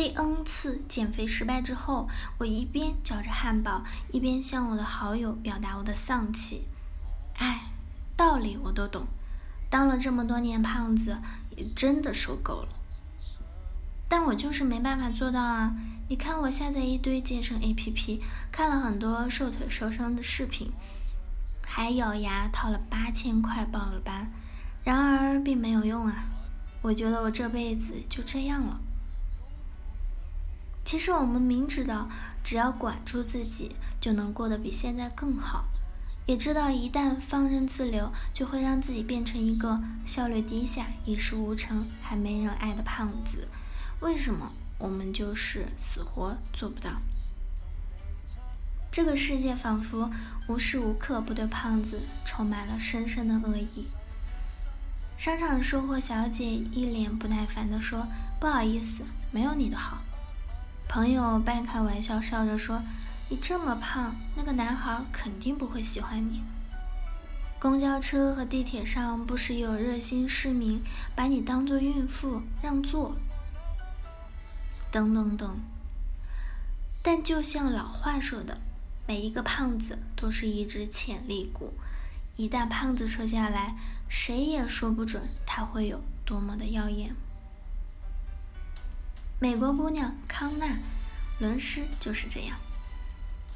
第 N 次减肥失败之后，我一边嚼着汉堡，一边向我的好友表达我的丧气。哎，道理我都懂，当了这么多年胖子，也真的受够了。但我就是没办法做到啊！你看，我下载一堆健身 APP，看了很多瘦腿瘦身的视频，还咬牙掏了八千块报了班，然而并没有用啊！我觉得我这辈子就这样了。其实我们明知道，只要管住自己，就能过得比现在更好；也知道一旦放任自流，就会让自己变成一个效率低下、一事无成、还没人爱的胖子。为什么我们就是死活做不到？这个世界仿佛无时无刻不对胖子充满了深深的恶意。商场的售货小姐一脸不耐烦地说：“不好意思，没有你的好。”朋友半开玩笑笑着说：“你这么胖，那个男孩肯定不会喜欢你。”公交车和地铁上不时有热心市民把你当做孕妇让座，等等等。但就像老话说的，每一个胖子都是一只潜力股，一旦胖子瘦下来，谁也说不准他会有多么的耀眼。美国姑娘康纳·伦斯就是这样。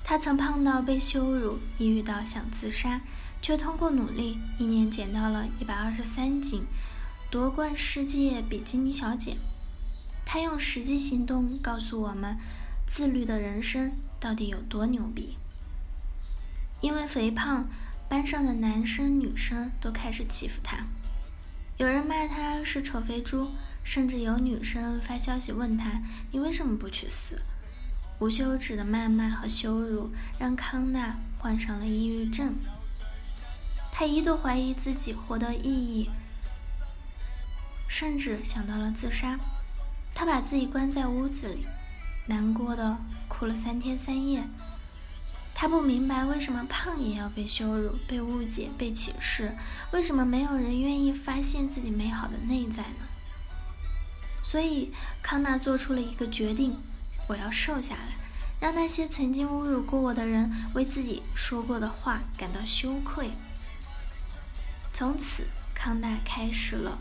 她曾胖到被羞辱，抑郁到想自杀，却通过努力，一年减到了一百二十三斤，夺冠世界比基尼小姐。她用实际行动告诉我们，自律的人生到底有多牛逼。因为肥胖，班上的男生女生都开始欺负她，有人骂她是丑肥猪。甚至有女生发消息问他：“你为什么不去死？”无休止的谩骂和羞辱让康纳患上了抑郁症。他一度怀疑自己活的意义，甚至想到了自杀。他把自己关在屋子里，难过的哭了三天三夜。他不明白为什么胖也要被羞辱、被误解、被歧视，为什么没有人愿意发现自己美好的内在呢？所以，康纳做出了一个决定：我要瘦下来，让那些曾经侮辱过我的人为自己说过的话感到羞愧。从此，康纳开始了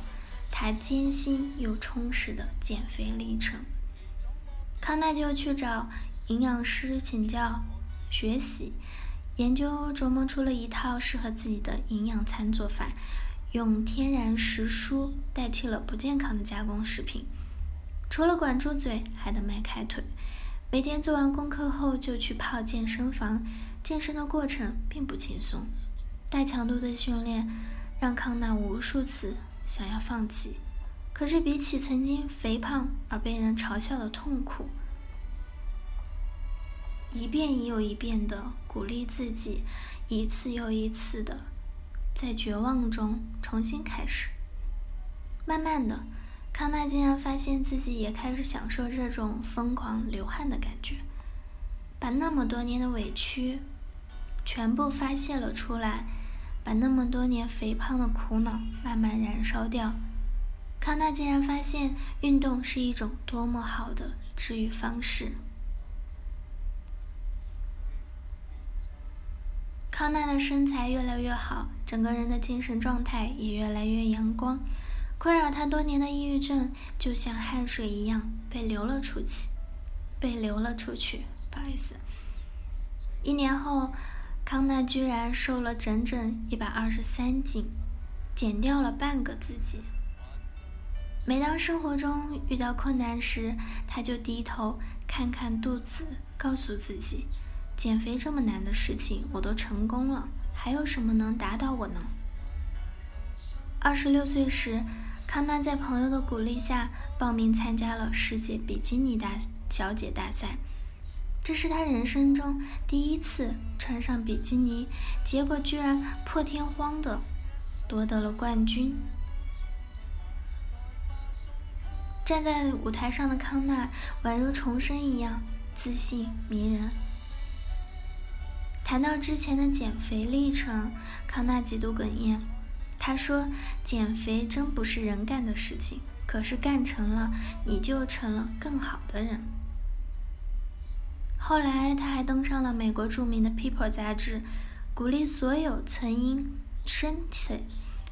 他艰辛又充实的减肥历程。康纳就去找营养师请教学习，研究琢磨出了一套适合自己的营养餐做法。用天然食蔬代替了不健康的加工食品，除了管住嘴，还得迈开腿。每天做完功课后就去泡健身房，健身的过程并不轻松，大强度的训练让康纳无数次想要放弃。可是比起曾经肥胖而被人嘲笑的痛苦，一遍又一遍的鼓励自己，一次又一次的。在绝望中重新开始。慢慢的，康纳竟然发现自己也开始享受这种疯狂流汗的感觉，把那么多年的委屈全部发泄了出来，把那么多年肥胖的苦恼慢慢燃烧掉。康纳竟然发现运动是一种多么好的治愈方式。康纳的身材越来越好，整个人的精神状态也越来越阳光。困扰他多年的抑郁症就像汗水一样被流了出去，被流了出去。不好意思。一年后，康纳居然瘦了整整一百二十三斤，减掉了半个自己。每当生活中遇到困难时，他就低头看看肚子，告诉自己。减肥这么难的事情，我都成功了，还有什么能打倒我呢？二十六岁时，康纳在朋友的鼓励下报名参加了世界比基尼大小姐大赛，这是他人生中第一次穿上比基尼，结果居然破天荒的夺得了冠军。站在舞台上的康纳宛如重生一样，自信迷人。谈到之前的减肥历程，康纳几度哽咽。他说：“减肥真不是人干的事情，可是干成了，你就成了更好的人。”后来，他还登上了美国著名的《People》杂志，鼓励所有曾因身材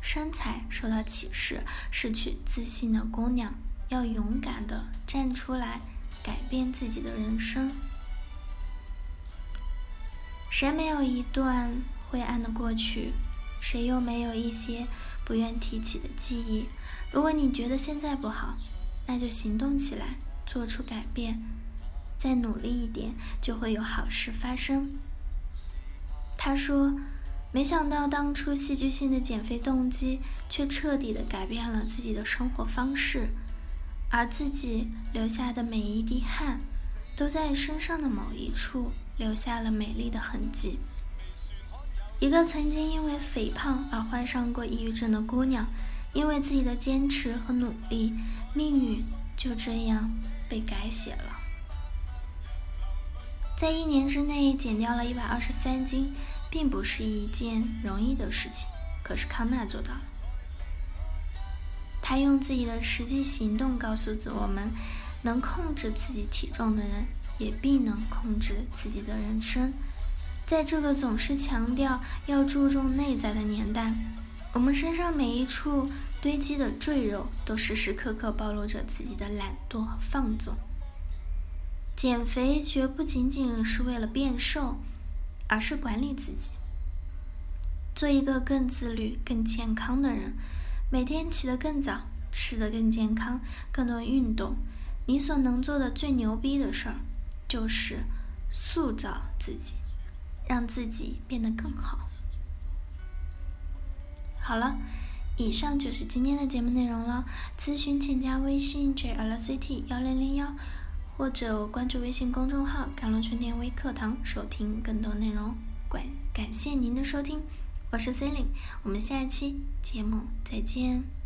身材受到歧视、失去自信的姑娘，要勇敢的站出来，改变自己的人生。谁没有一段灰暗的过去？谁又没有一些不愿提起的记忆？如果你觉得现在不好，那就行动起来，做出改变，再努力一点，就会有好事发生。他说：“没想到当初戏剧性的减肥动机，却彻底的改变了自己的生活方式，而自己留下的每一滴汗，都在身上的某一处留下了美丽的痕迹。”一个曾经因为肥胖而患上过抑郁症的姑娘，因为自己的坚持和努力，命运就这样被改写了。在一年之内减掉了一百二十三斤，并不是一件容易的事情，可是康纳做到了。他用自己的实际行动告诉着我们：能控制自己体重的人，也必能控制自己的人生。在这个总是强调要注重内在的年代，我们身上每一处堆积的赘肉，都时时刻刻暴露着自己的懒惰和放纵。减肥绝不仅仅是为了变瘦，而是管理自己，做一个更自律、更健康的人。每天起得更早，吃得更健康，更多运动。你所能做的最牛逼的事儿，就是塑造自己。让自己变得更好。好了，以上就是今天的节目内容了。咨询请加微信 jlct 幺零零幺，或者关注微信公众号“甘露春天微课堂”，收听更多内容。感感谢您的收听，我是 c e l i n e 我们下一期节目再见。